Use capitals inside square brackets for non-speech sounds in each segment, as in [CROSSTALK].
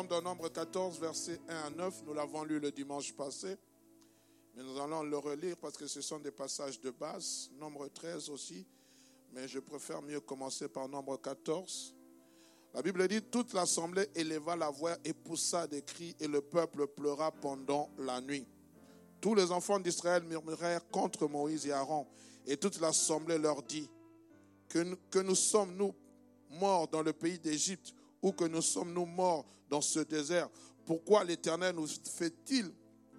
sommes dans Nombre 14, versets 1 à 9. Nous l'avons lu le dimanche passé. Mais nous allons le relire parce que ce sont des passages de base. Nombre 13 aussi. Mais je préfère mieux commencer par Nombre 14. La Bible dit, toute l'assemblée éleva la voix et poussa des cris et le peuple pleura pendant la nuit. Tous les enfants d'Israël murmurèrent contre Moïse et Aaron et toute l'assemblée leur dit, que, que nous sommes, nous, morts dans le pays d'Égypte ou que nous sommes nous morts dans ce désert Pourquoi l'Éternel nous fait-il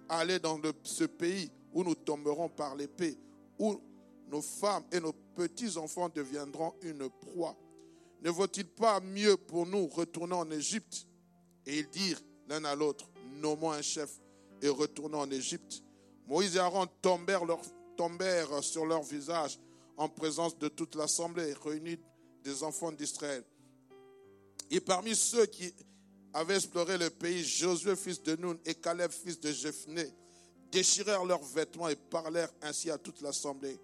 aller dans ce pays où nous tomberons par l'épée, où nos femmes et nos petits-enfants deviendront une proie? Ne vaut-il pas mieux pour nous retourner en Égypte? Et ils dirent l'un à l'autre, nommons un chef et retournons en Égypte. Moïse et Aaron tombèrent, tombèrent sur leur visage en présence de toute l'assemblée réunie des enfants d'Israël. Et parmi ceux qui avaient exploré le pays, Josué, fils de Nun, et Caleb, fils de Jephné, déchirèrent leurs vêtements et parlèrent ainsi à toute l'assemblée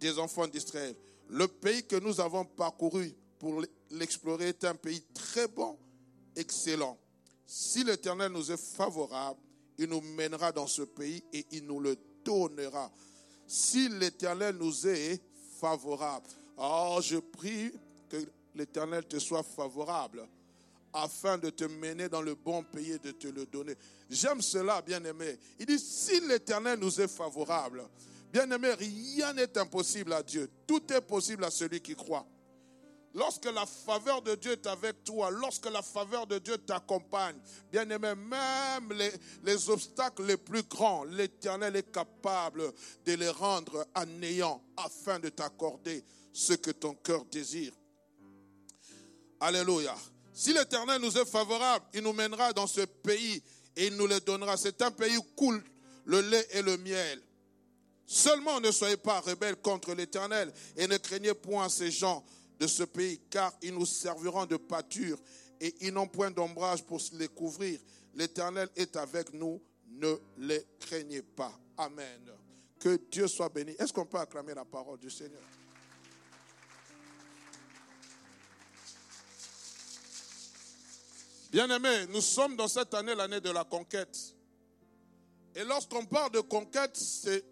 des enfants d'Israël. Le pays que nous avons parcouru pour l'explorer est un pays très bon, excellent. Si l'Éternel nous est favorable, il nous mènera dans ce pays et il nous le donnera. Si l'Éternel nous est favorable, oh, je prie que l'Éternel te soit favorable afin de te mener dans le bon pays et de te le donner. J'aime cela, bien-aimé. Il dit, si l'Éternel nous est favorable, bien-aimé, rien n'est impossible à Dieu. Tout est possible à celui qui croit. Lorsque la faveur de Dieu est avec toi, lorsque la faveur de Dieu t'accompagne, bien-aimé, même les, les, obstacles les plus grands, l'Éternel est capable de les rendre anéants afin de t'accorder ce que ton cœur désire. Alléluia. Si l'Éternel nous est favorable, il nous mènera dans ce pays et il nous le donnera. C'est un pays où coule le lait et le miel. Seulement ne soyez pas rebelles contre l'Éternel et ne craignez point ces gens de ce pays, car ils nous serviront de pâture et ils n'ont point d'ombrage pour les couvrir. L'Éternel est avec nous, ne les craignez pas. Amen. Que Dieu soit béni. Est-ce qu'on peut acclamer la parole du Seigneur? Bien-aimés, nous sommes dans cette année, l'année de la conquête. Et lorsqu'on parle de conquête, c'est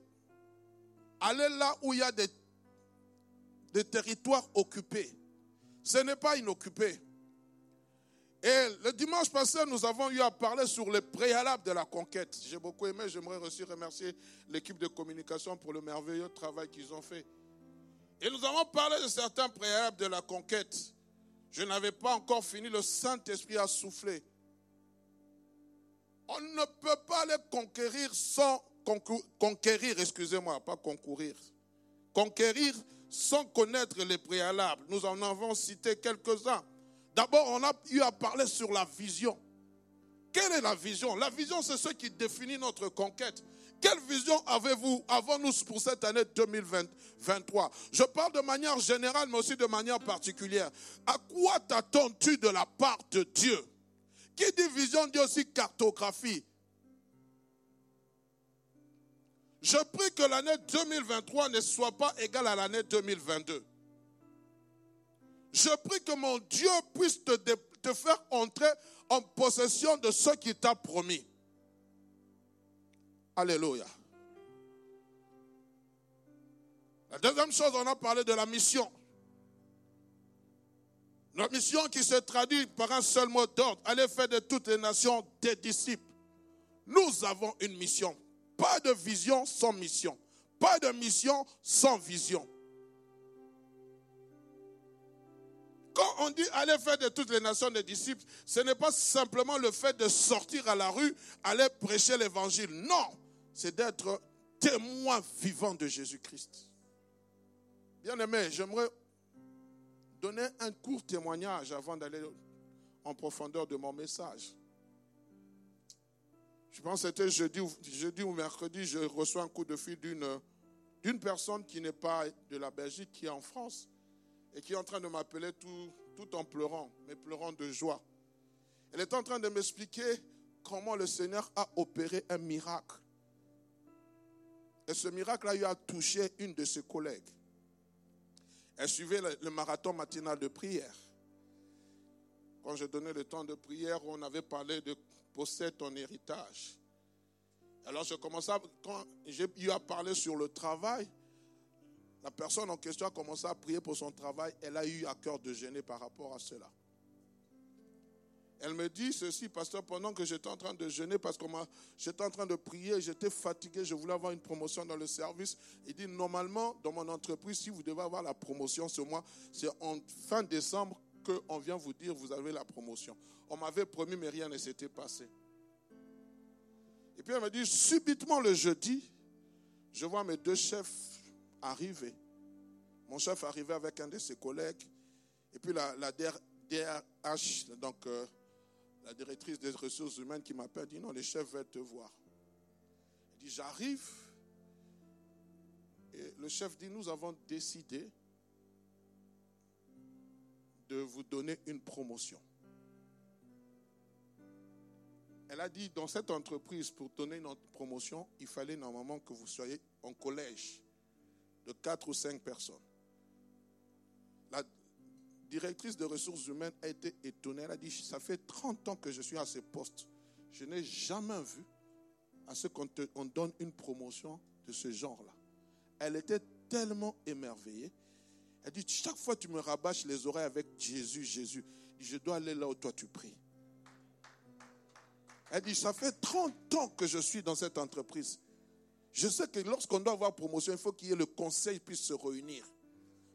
aller là où il y a des, des territoires occupés. Ce n'est pas inoccupé. Et le dimanche passé, nous avons eu à parler sur les préalables de la conquête. J'ai beaucoup aimé, j'aimerais aussi remercier l'équipe de communication pour le merveilleux travail qu'ils ont fait. Et nous avons parlé de certains préalables de la conquête. Je n'avais pas encore fini, le Saint-Esprit a soufflé. On ne peut pas les conquérir sans conquérir, excusez-moi, pas concourir. Conquérir sans connaître les préalables. Nous en avons cité quelques-uns. D'abord, on a eu à parler sur la vision. Quelle est la vision? La vision, c'est ce qui définit notre conquête. Quelle vision avez-vous avant nous pour cette année 2023 Je parle de manière générale, mais aussi de manière particulière. À quoi t'attends-tu de la part de Dieu? Qui dit vision dit aussi cartographie. Je prie que l'année 2023 ne soit pas égale à l'année 2022. Je prie que mon Dieu puisse te, te faire entrer en possession de ce qu'il t'a promis. Alléluia. La deuxième chose, on a parlé de la mission. La mission qui se traduit par un seul mot d'ordre, aller faire de toutes les nations des disciples. Nous avons une mission. Pas de vision sans mission. Pas de mission sans vision. on dit allez faire de toutes les nations des disciples, ce n'est pas simplement le fait de sortir à la rue, aller prêcher l'évangile. Non, c'est d'être témoin vivant de Jésus-Christ. Bien aimé, j'aimerais donner un court témoignage avant d'aller en profondeur de mon message. Je pense que c'était jeudi, jeudi ou mercredi, je reçois un coup de fil d'une, personne qui n'est pas de la Belgique, qui est en France, et qui est en train de m'appeler tout en pleurant, mais pleurant de joie. Elle est en train de m'expliquer comment le Seigneur a opéré un miracle. Et ce miracle a eu à toucher une de ses collègues. Elle suivait le marathon matinal de prière. Quand je donnais le temps de prière, on avait parlé de possède ton héritage. Alors je commençais, quand j'ai eu à parler sur le travail, la personne en question a commencé à prier pour son travail. Elle a eu à cœur de gêner par rapport à cela. Elle me dit ceci, pasteur, pendant que j'étais en train de jeûner, parce que j'étais en train de prier, j'étais fatigué, je voulais avoir une promotion dans le service. Il dit, normalement, dans mon entreprise, si vous devez avoir la promotion ce mois, c'est en fin décembre qu'on vient vous dire, vous avez la promotion. On m'avait promis, mais rien ne s'était passé. Et puis elle me dit, subitement le jeudi, je vois mes deux chefs arriver. Mon chef arrivait avec un de ses collègues. Et puis la, DRH, donc euh, la directrice des ressources humaines qui m'appelle, dit non, les chefs veulent te voir. Il dit, j'arrive. Et le chef dit, nous avons décidé de vous donner une promotion. Elle a dit, dans cette entreprise, pour donner une promotion, il fallait normalement que vous soyez en collège de quatre ou cinq personnes. Directrice des ressources humaines a été étonnée. Elle a dit, ça fait 30 ans que je suis à ce poste. Je n'ai jamais vu à ce qu'on on donne une promotion de ce genre-là. Elle était tellement émerveillée. Elle dit, chaque fois tu me rabâches les oreilles avec Jésus, Jésus. Je dois aller là où toi tu pries. Elle dit, ça fait 30 ans que je suis dans cette entreprise. Je sais que lorsqu'on doit avoir promotion, il faut qu'il y ait le conseil puisse se réunir.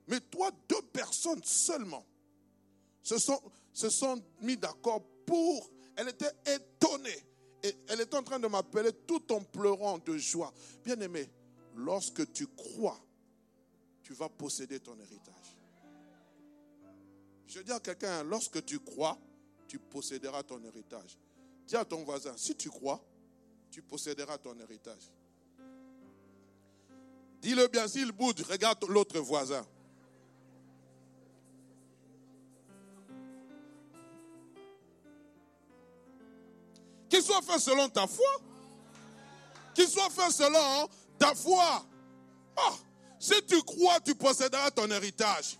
Mais toi, deux personnes seulement se sont, mis d'accord pour... Elle était étonnée. Et elle était en train de m'appeler tout en pleurant de joie. Bien aimé, lorsque tu crois, tu vas posséder ton héritage. Je dis à quelqu'un, lorsque tu crois, tu posséderas ton héritage. Dis à ton voisin, si tu crois, tu posséderas ton héritage. Dis-le bien, s'il boude, regarde l'autre voisin. Qu'il soit fait selon ta foi. Qu'il soit fait selon ta foi. Ah, si tu crois, tu posséderas ton héritage.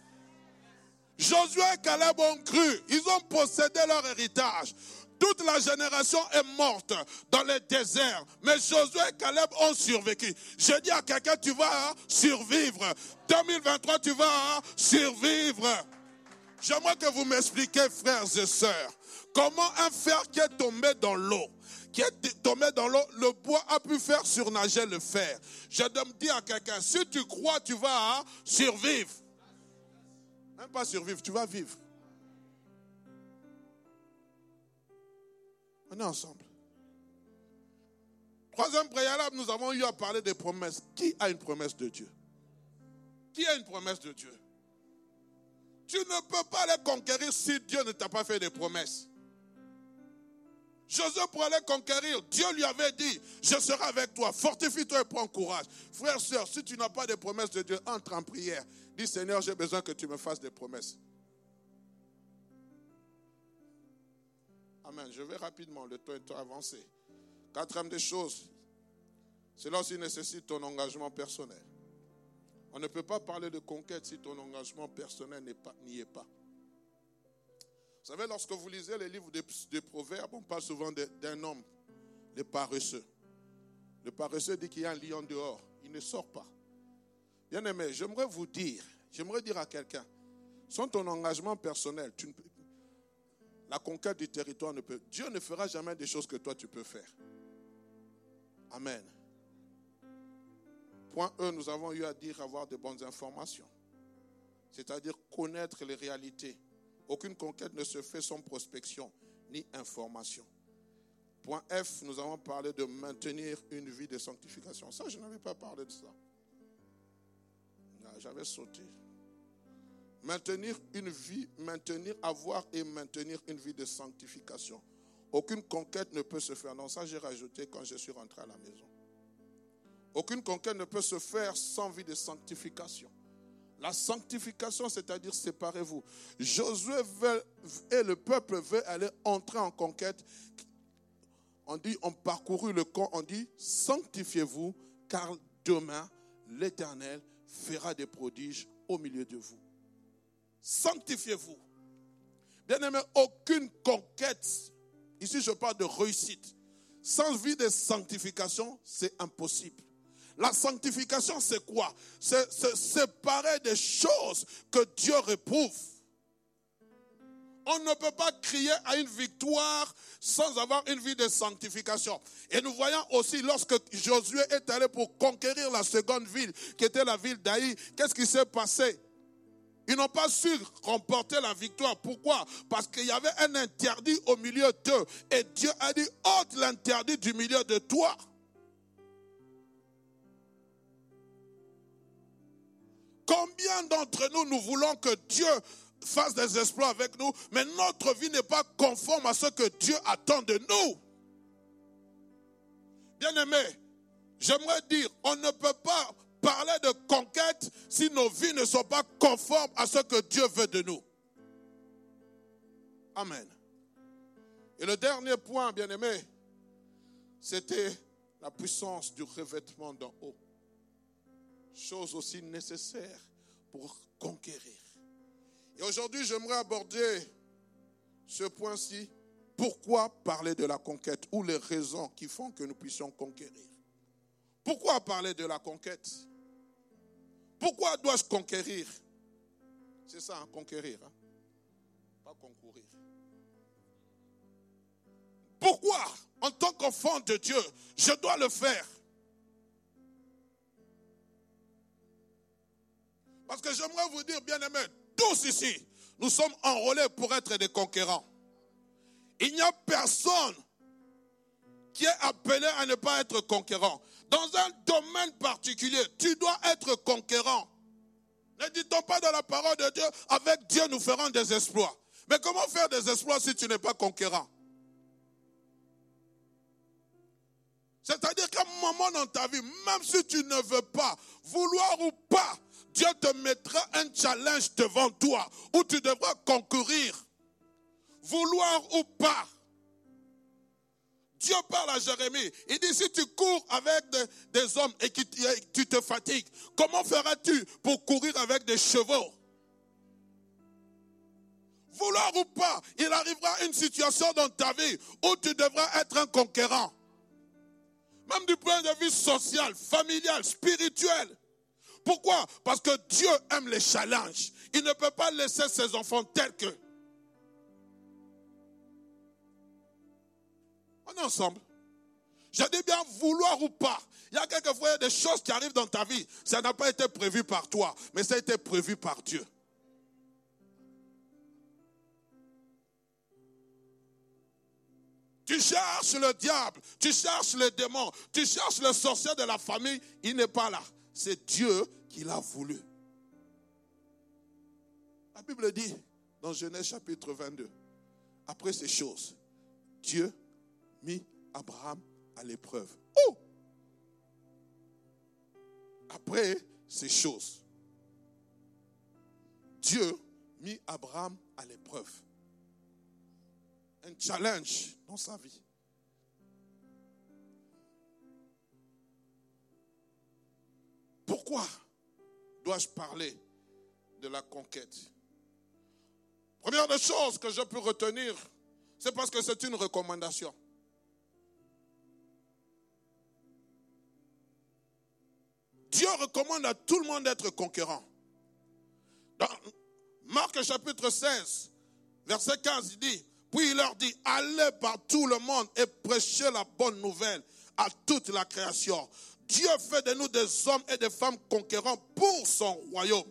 Josué et Caleb ont cru. Ils ont possédé leur héritage. Toute la génération est morte dans le désert. Mais Josué et Caleb ont survécu. Je dis à quelqu'un, tu vas survivre. 2023, tu vas survivre. J'aimerais que vous m'expliquiez, frères et sœurs, comment un fer qui est tombé dans l'eau, qui est tombé dans l'eau, le bois a pu faire surnager le fer. Je me dis à quelqu'un, si tu crois, tu vas survivre. Même pas survivre, tu vas vivre. On est ensemble. Troisième préalable, nous avons eu à parler des promesses. Qui a une promesse de Dieu? Qui a une promesse de Dieu? Tu ne peux pas les conquérir si Dieu ne t'a pas fait des promesses. Josué pour aller conquérir, Dieu lui avait dit, je serai avec toi, fortifie-toi et prends courage. Frère, soeur, si tu n'as pas de promesses de Dieu, entre en prière. Dis Seigneur, j'ai besoin que tu me fasses des promesses. Amen. Je vais rapidement, le temps est avancé. Quatrième des choses, cela aussi nécessite ton engagement personnel. On ne peut pas parler de conquête si ton engagement personnel n'y est pas. Vous savez, lorsque vous lisez les livres des, proverbes, on parle souvent d'un homme, le paresseux. Le paresseux dit qu'il y a un lion dehors. Il ne sort pas. Bien aimé, j'aimerais vous dire, j'aimerais dire à quelqu'un, sans ton engagement personnel, tu ne peux, la conquête du territoire ne peut. Dieu ne fera jamais des choses que toi tu peux faire. Amen. Point E, nous avons eu à dire avoir de bonnes informations. C'est-à-dire connaître les réalités Aucune conquête ne se fait sans prospection ni information. Point F, nous avons parlé de maintenir une vie de sanctification. Ça, je n'avais pas parlé de ça. J'avais sauté. Maintenir une vie, maintenir, avoir et maintenir une vie de sanctification. Aucune conquête ne peut se faire. Non, ça j'ai rajouté quand je suis rentré à la maison. Aucune conquête ne peut se faire sans vie de sanctification. La sanctification, c'est-à-dire séparez-vous. Josué et le peuple veut aller entrer en conquête. On dit, on parcouru le camp, on dit, sanctifiez-vous, car demain, l'Éternel fera des prodiges au milieu de vous. Sanctifiez-vous. Bien aimé, aucune conquête, ici je parle de réussite, sans vie de sanctification, c'est impossible. La sanctification, c'est quoi? C'est se séparer des choses que Dieu réprouve. On ne peut pas crier à une victoire sans avoir une vie de sanctification. Et nous voyons aussi lorsque Josué est allé pour conquérir la seconde ville, qui était la ville d'Aï, qu'est-ce qui s'est passé? Ils n'ont pas su remporter la victoire. Pourquoi? Parce qu'il y avait un interdit au milieu d'eux. Et Dieu a dit, ôte l'interdit du milieu de toi. Combien d'entre nous, nous voulons que Dieu fasse des exploits avec nous, mais notre vie n'est pas conforme à ce que Dieu attend de nous. Bien aimé, j'aimerais dire, on ne peut pas parler de conquête si nos vies ne sont pas conformes à ce que Dieu veut de nous. Amen. Et le dernier point, bien aimé, c'était la puissance du revêtement d'en haut. Chose aussi nécessaire pour conquérir. Et aujourd'hui, j'aimerais aborder ce point-ci. Pourquoi parler de la conquête ou les raisons qui font que nous puissions conquérir? Pourquoi parler de la conquête? Pourquoi dois-je conquérir? C'est ça, hein, conquérir, hein? pas concourir. Pourquoi, en tant qu'enfant de Dieu, je dois le faire? Parce que j'aimerais vous dire, bien aimé, tous ici, nous sommes enrôlés pour être des conquérants. Il n'y a personne qui est appelé à ne pas être conquérant. Dans un domaine particulier, tu dois être conquérant. Ne dit-on pas dans la parole de Dieu, avec Dieu nous ferons des exploits. Mais comment faire des exploits si tu n'es pas conquérant? C'est-à-dire qu'à un moment dans ta vie, même si tu ne veux pas, vouloir ou pas, Dieu te mettra un challenge devant toi où tu devras concourir, vouloir ou pas. Dieu parle à Jérémie. Il dit, si tu cours avec des, hommes et que tu te fatigues, comment feras-tu pour courir avec des chevaux? Vouloir ou pas, il arrivera une situation dans ta vie où tu devras être un conquérant. Même du point de vue social, familial, spirituel. Pourquoi? Parce que Dieu aime les challenges. Il ne peut pas laisser ses enfants tels que. On est ensemble. Je dis bien vouloir ou pas. Il y a quelquefois des choses qui arrivent dans ta vie. Ça n'a pas été prévu par toi, mais ça a été prévu par Dieu. Tu cherches le diable, tu cherches le démon, tu cherches le sorcier de la famille, il n'est pas là. C'est Dieu qui l'a voulu. La Bible dit dans Genèse chapitre 22, après ces choses, Dieu mit Abraham à l'épreuve. Oh Après ces choses, Dieu mit Abraham à l'épreuve un challenge dans sa vie. Pourquoi? Dois-je parler de la conquête? Première des choses que je peux retenir, c'est parce que c'est une recommandation. Dieu recommande à tout le monde d'être conquérant. Dans Marc chapitre 16, verset 15, il dit, puis il leur dit, allez par tout le monde et prêchez la bonne nouvelle à toute la création. Dieu fait de nous des hommes et des femmes conquérants pour son royaume.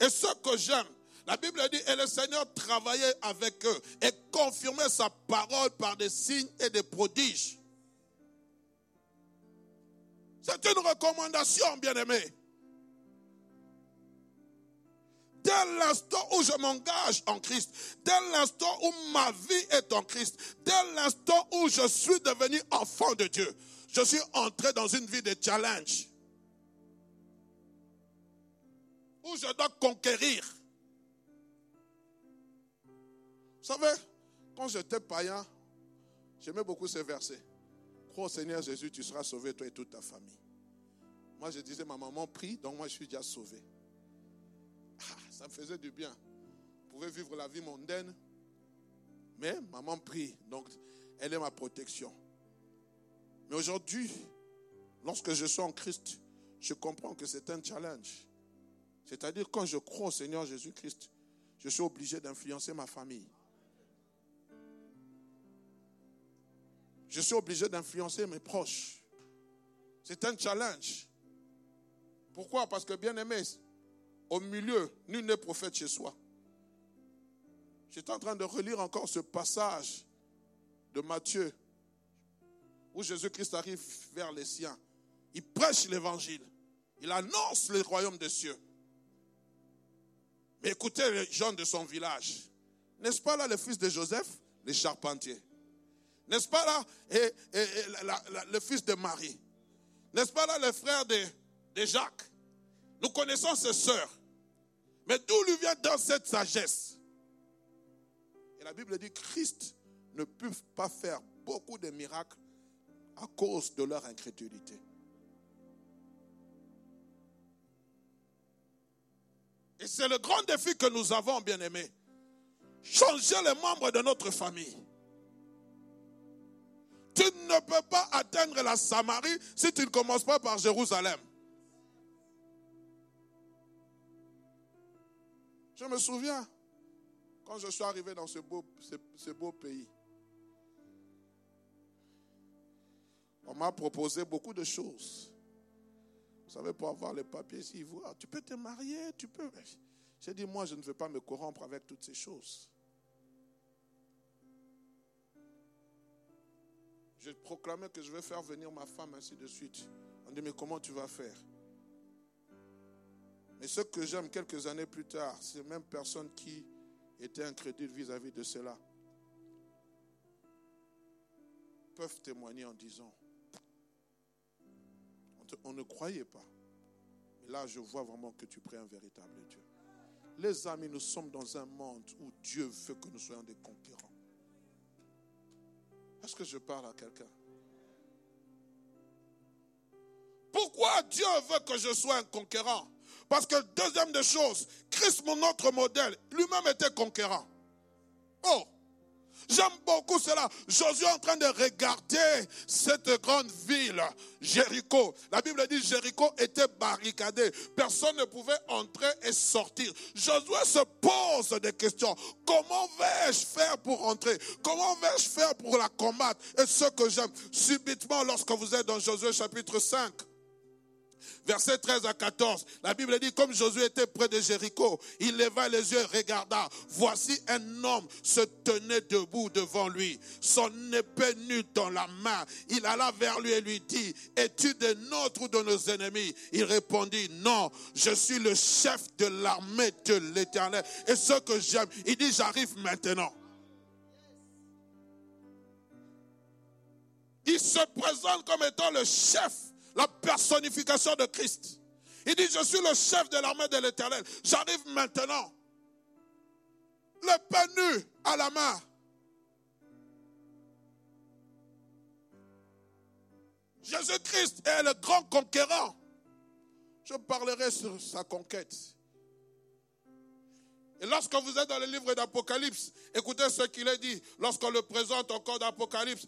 Et ce que j'aime, La Bible dit, et le Seigneur travaillait avec eux et confirmait sa parole par des signes et des prodiges. C'est une recommandation, bien-aimé. Dès l'instant où je m'engage en Christ, dès l'instant où ma vie est en Christ, dès l'instant où je suis devenu enfant de Dieu, je suis entré dans une vie de challenge. Où je dois conquérir. Vous savez, quand j'étais païen, j'aimais beaucoup ces versets. Crois au Seigneur Jésus, tu seras sauvé, toi et toute ta famille. Moi, je disais, ma maman prie, donc moi, je suis déjà sauvé. Ah, ça me faisait du bien. Je pouvais vivre la vie mondaine, mais maman prie, donc elle est ma protection. Mais aujourd'hui, lorsque je suis en Christ, je comprends que c'est un challenge. C'est-à-dire, quand je crois au Seigneur Jésus-Christ, je suis obligé d'influencer ma famille. Je suis obligé d'influencer mes proches. C'est un challenge. Pourquoi? Parce que, bien aimé, au milieu, nul n'est prophète chez soi. J'étais en train de relire encore ce passage de Matthieu, où Jésus-Christ arrive vers les siens. Il prêche l'évangile. Il annonce le royaume des cieux. Mais écoutez les gens de son village. N'est-ce pas là le fils de Joseph, les charpentiers N'est-ce pas là le fils de Marie? N'est-ce pas là le frère de, de Jacques? Nous connaissons ses sœurs. Mais d'où lui vient dans cette sagesse? Et la Bible dit Christ ne peut pas faire beaucoup de miracles à cause de leur incrédulité. Et c'est le grand défi que nous avons, bien-aimés. Changer les membres de notre famille. Tu ne peux pas atteindre la Samarie si tu ne commences pas par Jérusalem. Je me souviens quand je suis arrivé dans ce beau, ce, beau pays. On m'a proposé beaucoup de choses. Vous savez, pour avoir les papiers ici, tu peux te marier, tu peux. J'ai dit, moi, je ne veux pas me corrompre avec toutes ces choses. Je proclamais que je vais faire venir ma femme, ainsi de suite. On dit, mais comment tu vas faire? Mais ce que j'aime quelques années plus tard, c'est même personne qui était incrédule vis-à-vis de cela peuvent témoigner en disant, on, ne croyait pas. Mais là, je vois vraiment que tu pries un véritable Dieu. Les amis, nous sommes dans un monde où Dieu veut que nous soyons des conquérants. Est-ce que je parle à quelqu'un? Pourquoi Dieu veut que je sois un conquérant? Parce que deuxième des choses, Christ, mon autre modèle, lui-même était conquérant. Oh, J'aime beaucoup cela. Josué est en train de regarder cette grande ville, Jéricho. La Bible dit Jéricho était barricadé. Personne ne pouvait entrer et sortir. Josué se pose des questions. Comment vais-je faire pour entrer? Comment vais-je faire pour la combattre? Et ce que j'aime, subitement, lorsque vous êtes dans Josué chapitre 5, Verset 13 à 14, la Bible dit, comme Josué était près de Jéricho, il leva les yeux et regarda. Voici un homme se tenait debout devant lui, son épée nue dans la main. Il alla vers lui et lui dit, es-tu de notre ou de nos ennemis? Il répondit, non, je suis le chef de l'armée de l'Éternel. Et ce que j'aime, il dit, j'arrive maintenant. Il se présente comme étant le chef la personnification de Christ. Il dit, je suis le chef de l'armée de l'Éternel. J'arrive maintenant. Le pain nu à la main. Jésus-Christ est le grand conquérant. Je parlerai sur sa conquête. Et lorsque vous êtes dans le livre d'Apocalypse, écoutez ce qu'il est dit. Lorsqu'on le présente encore d'Apocalypse,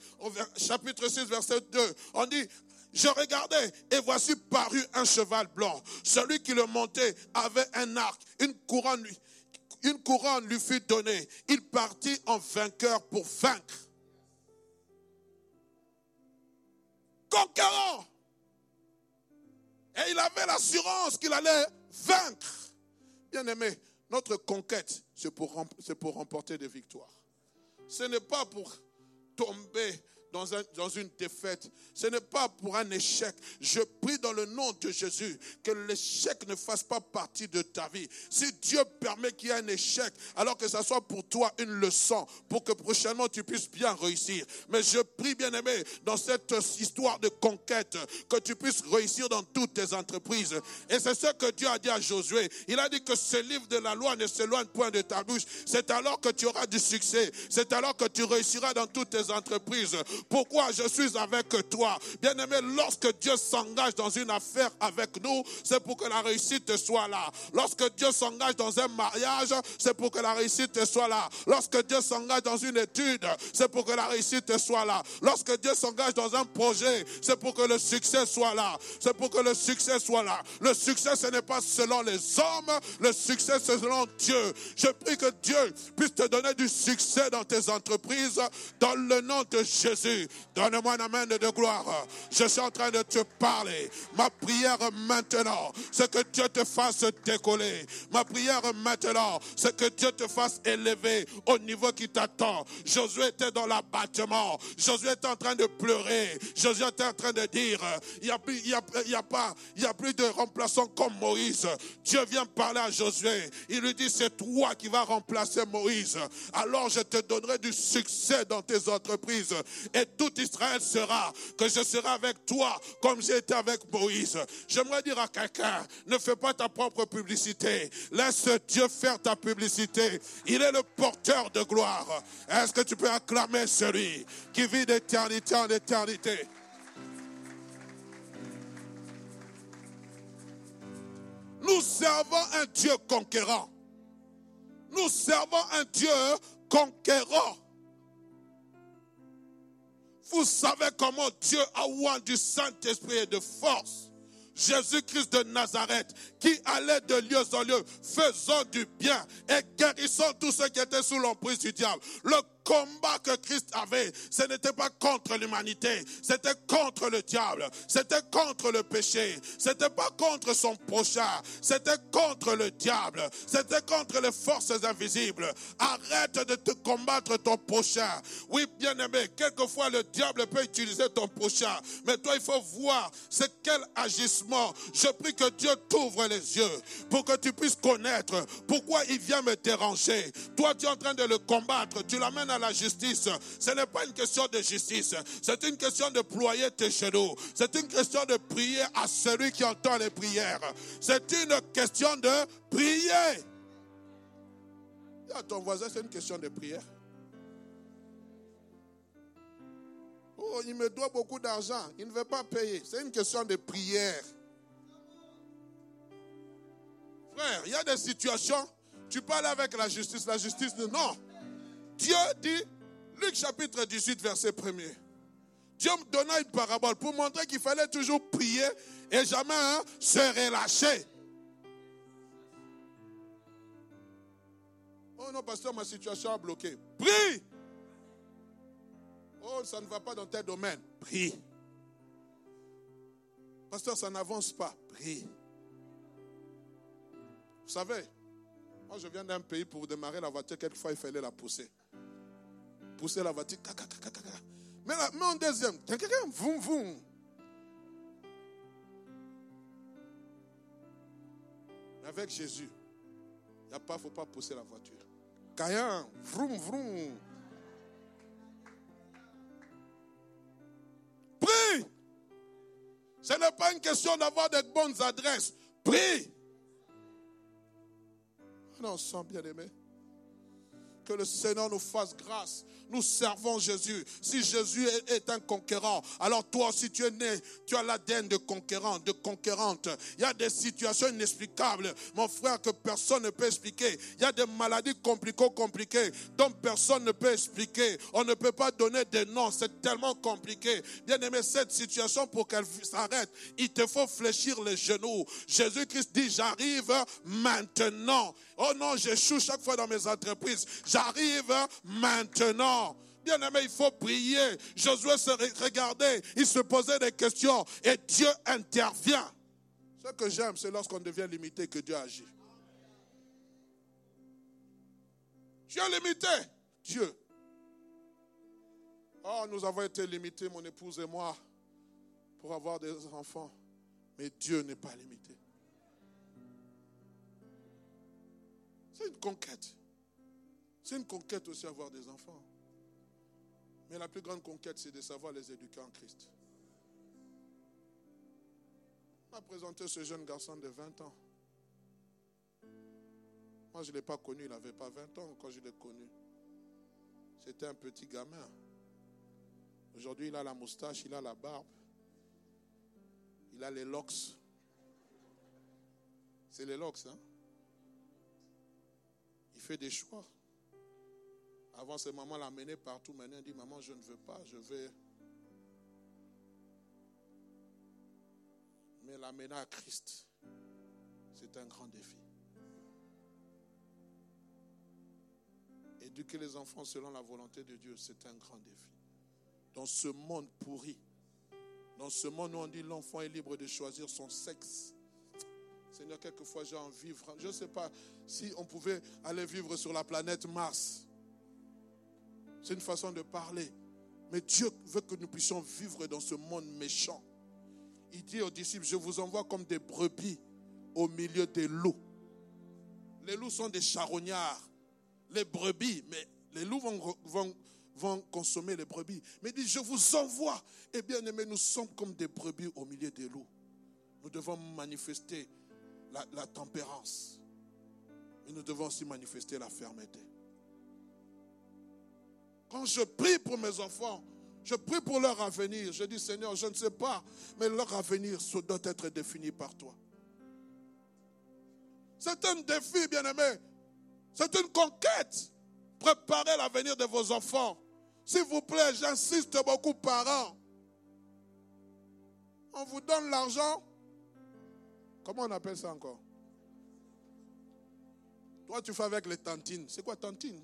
chapitre 6, verset 2, on dit, je regardais et voici paru un cheval blanc. Celui qui le montait avait un arc, une couronne, une couronne lui fut donnée. Il partit en vainqueur pour vaincre. Conquérant. Et il avait l'assurance qu'il allait vaincre. Bien aimé, Notre conquête, c'est pour remporter des victoires. Ce n'est pas pour tomber dans, une défaite. Ce n'est pas pour un échec. Je prie dans le nom de Jésus que l'échec ne fasse pas partie de ta vie. Si Dieu permet qu'il y ait un échec, alors que ça soit pour toi une leçon, pour que prochainement tu puisses bien réussir. Mais je prie, bien aimé, dans cette histoire de conquête, que tu puisses réussir dans toutes tes entreprises. Et c'est ce que Dieu a dit à Josué. Il a dit que ce livre de la loi ne s'éloigne point de ta bouche. C'est alors que tu auras du succès. C'est alors que tu réussiras dans toutes tes entreprises. Pourquoi je suis avec toi? Bien-aimé, lorsque Dieu s'engage dans une affaire avec nous, c'est pour que la réussite soit là. Lorsque Dieu s'engage dans un mariage, c'est pour que la réussite soit là. Lorsque Dieu s'engage dans une étude, c'est pour que la réussite soit là. Lorsque Dieu s'engage dans un projet, c'est pour que le succès soit là. C'est pour que le succès soit là. Le succès, ce n'est pas selon les hommes, le succès, c'est selon Dieu. Je prie que Dieu puisse te donner du succès dans tes entreprises, dans le nom de Jésus. Donne-moi un amen de gloire. Je suis en train de te parler. Ma prière maintenant, c'est que Dieu te fasse décoller. Ma prière maintenant, c'est que Dieu te fasse élever au niveau qui t'attend. Josué était dans l'abattement. Josué était en train de pleurer. Josué était en train de dire, il n'y a, plus, y a, a plus de remplaçant comme Moïse. Dieu vient parler à Josué. Il lui dit, c'est toi qui vas remplacer Moïse. Alors je te donnerai du succès dans tes entreprises. Tout Israël sera, que je serai avec toi comme j'ai été avec Moïse. J'aimerais dire à quelqu'un, ne fais pas ta propre publicité. Laisse Dieu faire ta publicité. Il est le porteur de gloire. Est-ce que tu peux acclamer celui qui vit d'éternité en éternité? Nous servons un Dieu conquérant. Nous servons un Dieu conquérant. Vous savez comment Dieu a oint du Saint-Esprit et de force. Jésus-Christ de Nazareth, qui allait de lieu en lieu, faisant du bien et guérissant tous ceux qui étaient sous l'emprise du diable. Le combat que Christ avait, ce n'était pas contre l'humanité, c'était contre le diable, c'était contre le péché, c'était pas contre son prochain, c'était contre le diable, c'était contre les forces invisibles. Arrête de te combattre ton prochain. Oui, bien aimé, quelquefois le diable peut utiliser ton prochain, mais toi il faut voir c'est quel agissement. Je prie que Dieu t'ouvre yeux pour que tu puisses connaître pourquoi il vient me déranger. Toi tu es en train de le combattre, tu l'amènes à la justice, ce n'est pas une question de justice. C'est une question de ployer tes genoux. C'est une question de prier à celui qui entend les prières. C'est une question de prier. à ton voisin, c'est une question de prière. Oh, il me doit beaucoup d'argent. Il ne veut pas payer. C'est une question de prière. Il y a des situations, tu parles avec la justice, la justice dit non. Dieu dit, Luc chapitre 18, verset 1 Dieu me donna une parabole pour montrer qu'il fallait toujours prier et jamais hein, se relâcher. Oh non, pasteur, ma situation a bloqué. Prie. Oh, ça ne va pas dans tel domaine. Prie. Pasteur, ça n'avance pas. Prie. Vous savez, moi je viens d'un pays pour démarrer la voiture, quelquefois il fallait la pousser pousser la voiture. Mais, là, mais en deuxième, voum, voum. Avec Jésus, il ne faut pas pousser la voiture. Caïn, vroom, vroom. Prie. Ce n'est pas une question d'avoir de bonnes adresses. Prie. On sent bien aimé. Que le Seigneur nous fasse grâce nous servons Jésus. Si Jésus est un conquérant, alors toi aussi tu es né, tu as l'ADN de conquérant, de conquérante. Il y a des situations inexplicables, mon frère, que personne ne peut expliquer. Il y a des maladies compliquées, compliquées, dont personne ne peut expliquer. On ne peut pas donner des noms, c'est tellement compliqué. Bien aimé, cette situation, pour qu'elle s'arrête, il te faut fléchir les genoux. Jésus-Christ dit, j'arrive maintenant. Oh non, j'échoue chaque fois dans mes entreprises. J'arrive maintenant. Bien aimé, il faut prier. Josué se regardait, il se posait des questions et Dieu intervient. Ce que j'aime, c'est lorsqu'on devient limité que Dieu agit. Tu es limité, Dieu. Oh, nous avons été limités, mon épouse et moi, pour avoir des enfants. Mais Dieu n'est pas limité. C'est une conquête. C'est une conquête aussi avoir des enfants. Mais la plus grande conquête, c'est de savoir les éduquer en Christ. On a présenté ce jeune garçon de 20 ans. Moi, je ne l'ai pas connu, il n'avait pas 20 ans quand je l'ai connu. C'était un petit gamin. Aujourd'hui, il a la moustache, il a la barbe, il a les locks. C'est les locks, hein? Des choix. Avant, ses mamans l'amenaient partout. Maintenant, dit Maman, je ne veux pas, je vais. Mais l'amener à Christ, c'est un grand défi. Éduquer les enfants selon la volonté de Dieu, c'est un grand défi. Dans ce monde pourri, dans ce monde où on dit l'enfant est libre de choisir son sexe. Seigneur, quelquefois j'ai envie vivre. Je ne sais pas si on pouvait aller vivre sur la planète Mars. C'est une façon de parler. Mais Dieu veut que nous puissions vivre dans ce monde méchant. Il dit aux disciples, je vous envoie comme des brebis au milieu des loups. Les loups sont des charognards. Les brebis, mais les loups vont, vont, consommer les brebis. Mais il dit, je vous envoie. Et bien aimé, nous sommes comme des brebis au milieu des loups. Nous devons manifester la, tempérance. Mais nous devons aussi manifester la fermeté. Quand je prie pour mes enfants, je prie pour leur avenir. Je dis, Seigneur, je ne sais pas, mais leur avenir doit être défini par toi. C'est un défi, bien-aimé. C'est une conquête. Préparez l'avenir de vos enfants. S'il vous plaît, j'insiste beaucoup, parents. On vous donne l'argent. Comment on appelle ça encore? Toi, tu fais avec les tantines. C'est quoi tantine?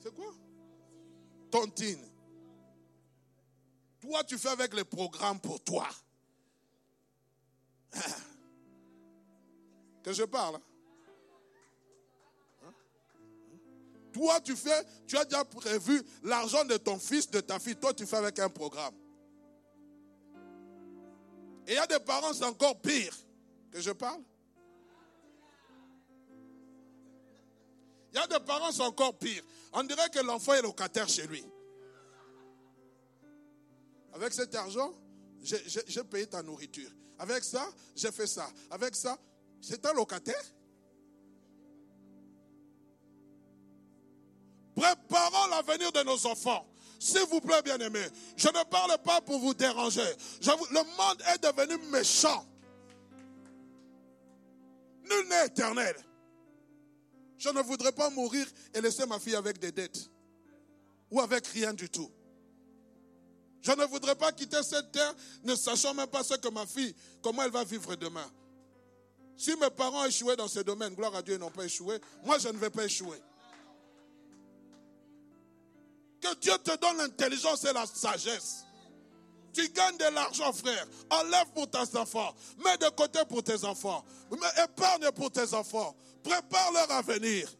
C'est quoi? Tontine. Toi, tu fais avec les programmes pour toi. [LAUGHS] Que je parle. Hein? Toi, tu fais, tu as déjà prévu l'argent de ton fils, de ta fille. Toi, tu fais avec un programme. Et il y a des parents, c'est encore pire que je parle. Il y a des parents, c'est encore pire. On dirait que l'enfant est locataire chez lui. Avec cet argent, j'ai payé ta nourriture. Avec ça, j'ai fait ça. Avec ça, c'est un locataire. Préparons l'avenir de nos enfants. S'il vous plaît, bien-aimés, je ne parle pas pour vous déranger. le monde est devenu méchant. Nul n'est éternel. Je ne voudrais pas mourir et laisser ma fille avec des dettes ou avec rien du tout. Je ne voudrais pas quitter cette terre ne sachant même pas ce que ma fille, comment elle va vivre demain. Si mes parents échoué dans ce domaine, gloire à Dieu, ils n'ont pas échoué, moi je ne vais pas échouer. Que Dieu te donne l'intelligence et la sagesse. Tu gagnes de l'argent, frère. Enlève pour tes enfants. Mets de côté pour tes enfants. Épargne pour tes enfants prépare leur avenir.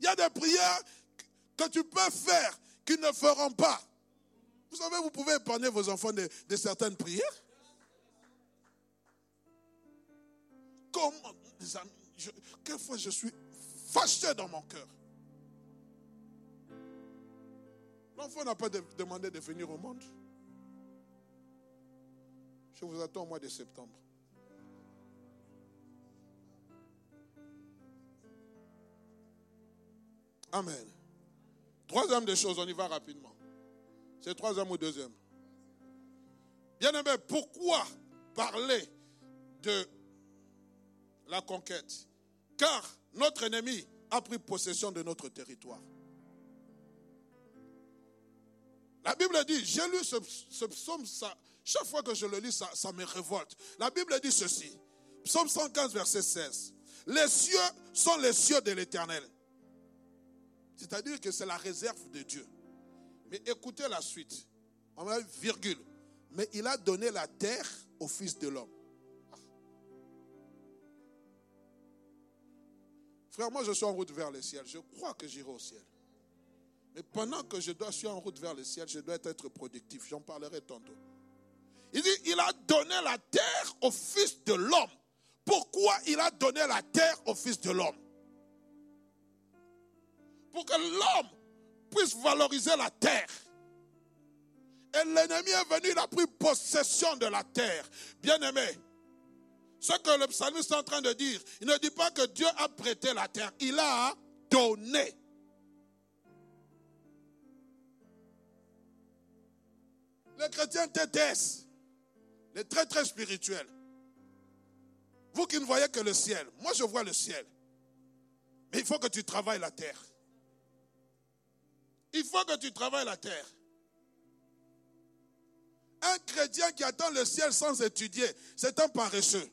Il y a des prières que tu peux faire qu'ils ne feront pas. Vous savez, vous pouvez épargner vos enfants de, certaines prières. Comment, quelquefois je suis fâché dans mon cœur. L'enfant n'a pas demandé de venir au monde. Je vous attends au mois de septembre. Amen. Troisième des choses, on y va rapidement. C'est troisième ou deuxième. Bien aimé, pourquoi parler de la conquête? Car notre ennemi a pris possession de notre territoire. La Bible dit, j'ai lu ce, psaume, chaque fois que je le lis, ça, ça me révolte. La Bible dit ceci, psaume 115, verset 16. Les cieux sont les cieux de l'éternel c'est-à-dire que c'est la réserve de Dieu. Mais écoutez la suite. On va virgule. Mais il a donné la terre au Fils de l'homme. Frère, moi je suis en route vers le ciel. Je crois que j'irai au ciel. Mais pendant que je dois, suis en route vers le ciel, je dois être productif. J'en parlerai tantôt. Il dit, il a donné la terre au Fils de l'homme. Pourquoi il a donné la terre au Fils de l'homme? Pour que l'homme puisse valoriser la terre. Et l'ennemi est venu, il a pris possession de la terre. Bien aimé, ce que le psalmiste est en train de dire, il ne dit pas que Dieu a prêté la terre, il a donné. Les chrétiens détestent les très très spirituels. Vous qui ne voyez que le ciel, moi je vois le ciel. Mais il faut que tu travailles la terre. Il faut que tu travailles la terre. Un chrétien qui attend le ciel sans étudier, c'est un paresseux.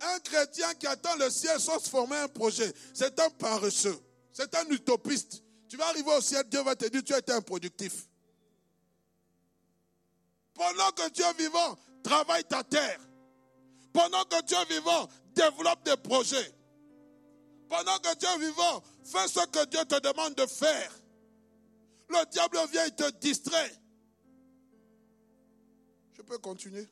Un chrétien qui attend le ciel sans se former un projet, c'est un paresseux. C'est un utopiste. Tu vas arriver au ciel, Dieu va te dire, tu as été improductif. Pendant que tu es vivant, travaille ta terre. Pendant que tu es vivant, développe des projets. Pendant que tu es vivant, fais ce que Dieu te demande de faire. Le diable vient et te distrait. Je peux continuer?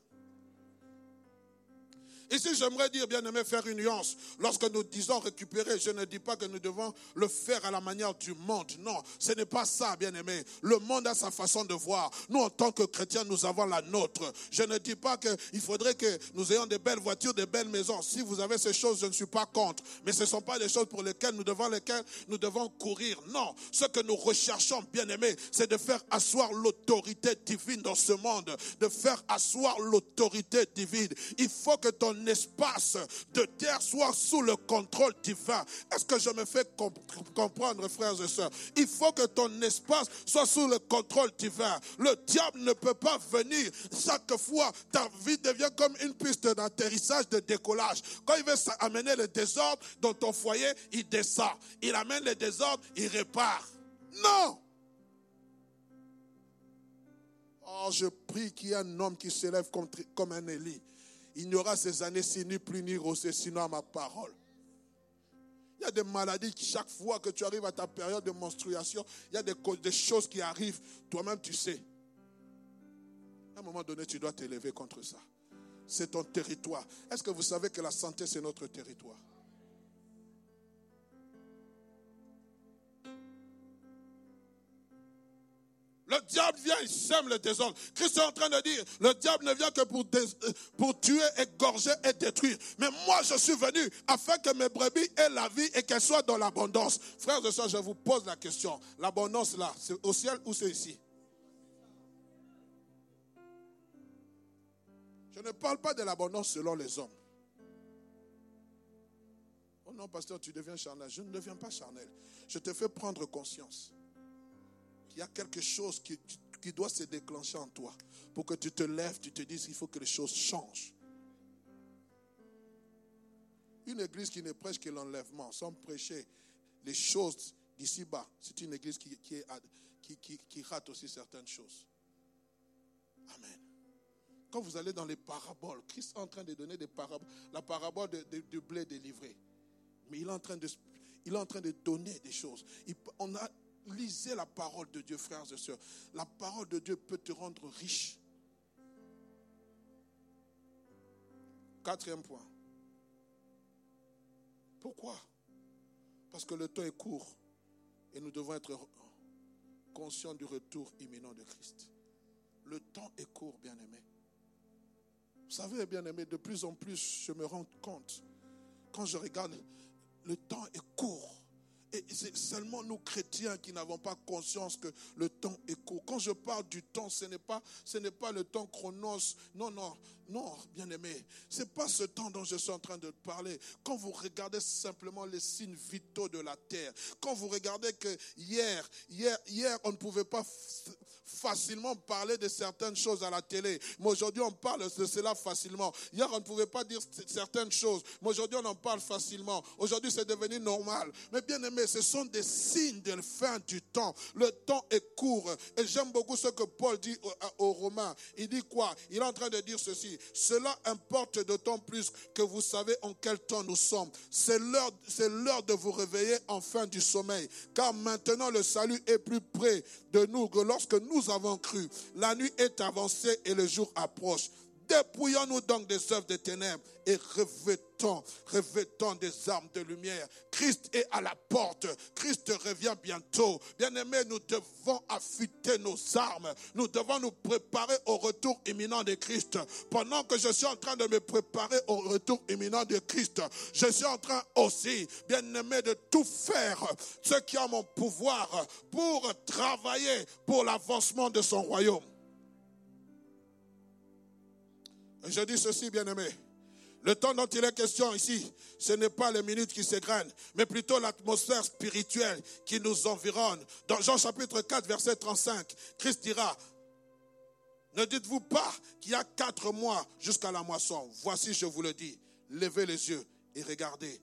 Ici, j'aimerais dire, bien aimé, faire une nuance. Lorsque nous disons récupérer, je ne dis pas que nous devons le faire à la manière du monde. Non, ce n'est pas ça, bien aimé. Le monde a sa façon de voir. Nous, en tant que chrétiens, nous avons la nôtre. Je ne dis pas qu'il faudrait que nous ayons des belles voitures, des belles maisons. Si vous avez ces choses, je ne suis pas contre. Mais ce ne sont pas des choses pour lesquelles nous devons, lesquelles nous devons courir. Non, ce que nous recherchons, bien aimé, c'est de faire asseoir l'autorité divine dans ce monde. De faire asseoir l'autorité divine. Il faut que ton espace de terre soit sous le contrôle divin. Est-ce que je me fais comprendre, frères et sœurs? Il faut que ton espace soit sous le contrôle divin. Le diable ne peut pas venir chaque fois. Ta vie devient comme une piste d'atterrissage, de décollage. Quand il veut amener le désordre dans ton foyer, il descend. Il amène le désordre, il répare. Non Oh, je prie qu'il y ait un homme qui s'élève comme, un Élie il n'y aura ces années ci ni plus ni rosé, sinon à ma parole. Il y a des maladies chaque fois que tu arrives à ta période de menstruation, il y a des, des choses qui arrivent. Toi-même, tu sais. À un moment donné, tu dois t'élever contre ça. C'est ton territoire. Est-ce que vous savez que la santé, c'est notre territoire? Le diable vient, il sème le désordre. Christ est en train de dire, le diable ne vient que pour, euh, pour tuer, égorger et détruire. Mais moi, je suis venu afin que mes brebis aient la vie et qu'elles soient dans l'abondance. Frères et sœurs, je vous pose la question. L'abondance là, c'est au ciel ou c'est ici? Je ne parle pas de l'abondance selon les hommes. Oh non, pasteur, tu deviens charnel. Je ne deviens pas charnel. Je te fais prendre conscience il y a quelque chose qui, doit se déclencher en toi pour que tu te lèves, tu te dises qu'il faut que les choses changent. Une église qui ne prêche que l'enlèvement, sans prêcher les choses d'ici-bas, c'est une église qui, rate aussi certaines choses. Amen. Quand vous allez dans les paraboles, Christ est en train de donner des paraboles, la parabole du blé délivré. Mais il est en train de, il est en train de donner des choses. on a Lisez la parole de Dieu, frères et sœurs. La parole de Dieu peut te rendre riche. Quatrième point. Pourquoi? Parce que le temps est court et nous devons être conscients du retour imminent de Christ. Le temps est court, bien-aimé. Vous savez, bien-aimé, de plus en plus, je me rends compte, quand je regarde, le temps est court. Et c'est seulement nous chrétiens qui n'avons pas conscience que le temps est court. Quand je parle du temps, ce n'est pas, ce n'est le temps chronos. Non, non, non, bien aimé. C'est pas ce temps dont je suis en train de parler. Quand vous regardez simplement les signes vitaux de la terre, quand vous regardez que hier, hier, hier, on ne pouvait pas facilement parler de certaines choses à la télé. Mais aujourd'hui, on parle de cela facilement. Hier, on ne pouvait pas dire certaines choses. Mais aujourd'hui, on en parle facilement. Aujourd'hui, c'est devenu normal. Mais bien aimé, ce sont des signes de la fin du temps. Le temps est court. Et j'aime beaucoup ce que Paul dit aux Romains. Il dit quoi? Il est en train de dire ceci. Cela importe d'autant plus que vous savez en quel temps nous sommes. C'est l'heure, c'est l'heure de vous réveiller en fin du sommeil. Car maintenant le salut est plus près de nous que lorsque nous avons cru. La nuit est avancée et le jour approche. Dépouillons-nous donc des œuvres des ténèbres et revêtons, revêtons des armes de lumière. Christ est à la porte. Christ revient bientôt. Bien-aimés, nous devons affûter nos armes. Nous devons nous préparer au retour imminent de Christ. Pendant que je suis en train de me préparer au retour imminent de Christ, je suis en train aussi, bien-aimé, de tout faire ce qui a mon pouvoir pour travailler pour l'avancement de son royaume. Je dis ceci, bien-aimé. Le temps dont il est question ici, ce n'est pas les minutes qui s'égrènent, mais plutôt l'atmosphère spirituelle qui nous environne. Dans Jean chapitre 4, verset 35, Christ dira, ne dites-vous pas qu'il y a quatre mois jusqu'à la moisson. Voici, je vous le dis, levez les yeux et regardez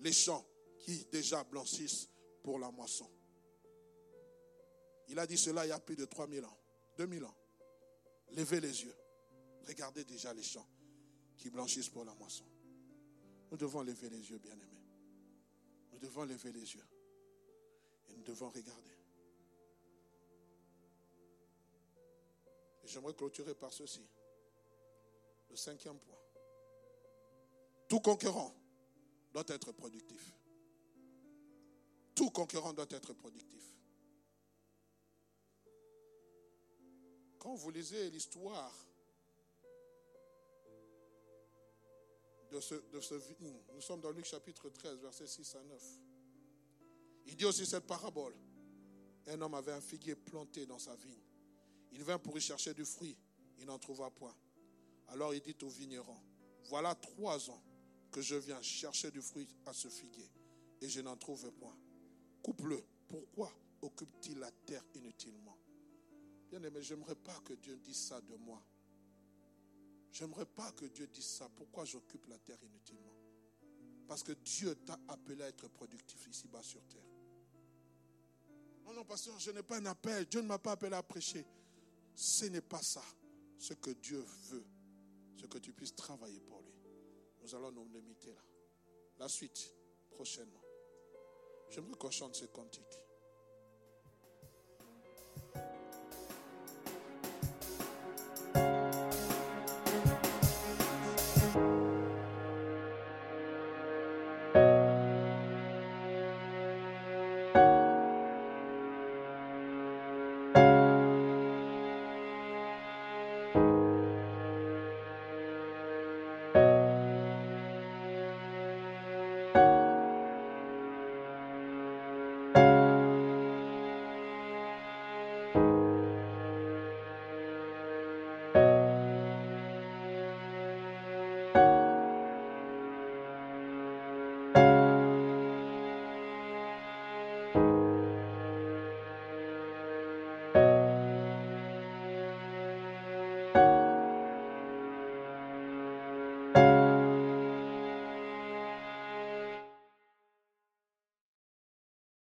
les champs qui déjà blanchissent pour la moisson. Il a dit cela il y a plus de 3000 ans, 2000 ans. Levez les yeux. Regardez déjà les champs qui blanchissent pour la moisson. Nous devons lever les yeux, bien-aimés. Nous devons lever les yeux. Et nous devons regarder. Et j'aimerais clôturer par ceci. Le cinquième point. Tout conquérant doit être productif. Tout conquérant doit être productif. Quand vous lisez l'histoire de ce, de ce, Nous sommes dans Luc chapitre 13, versets 6 à 9. Il dit aussi cette parabole. Un homme avait un figuier planté dans sa vigne. Il vint pour y chercher du fruit. Il n'en trouva point. Alors il dit au vigneron, voilà trois ans que je viens chercher du fruit à ce figuier et je n'en trouve point. Coupe-le. Pourquoi occupe-t-il la terre inutilement? Bien aimé, j'aimerais pas que Dieu dise ça de moi. J'aimerais pas que Dieu dise ça. Pourquoi j'occupe la terre inutilement? Parce que Dieu t'a appelé à être productif ici-bas sur terre. Non, non, pasteur, je n'ai pas un appel. Dieu ne m'a pas appelé à prêcher. Ce n'est pas ça. Ce que Dieu veut, ce que tu puisses travailler pour lui. Nous allons nous limiter là. La suite, prochainement. J'aimerais qu'on chante ce cantique.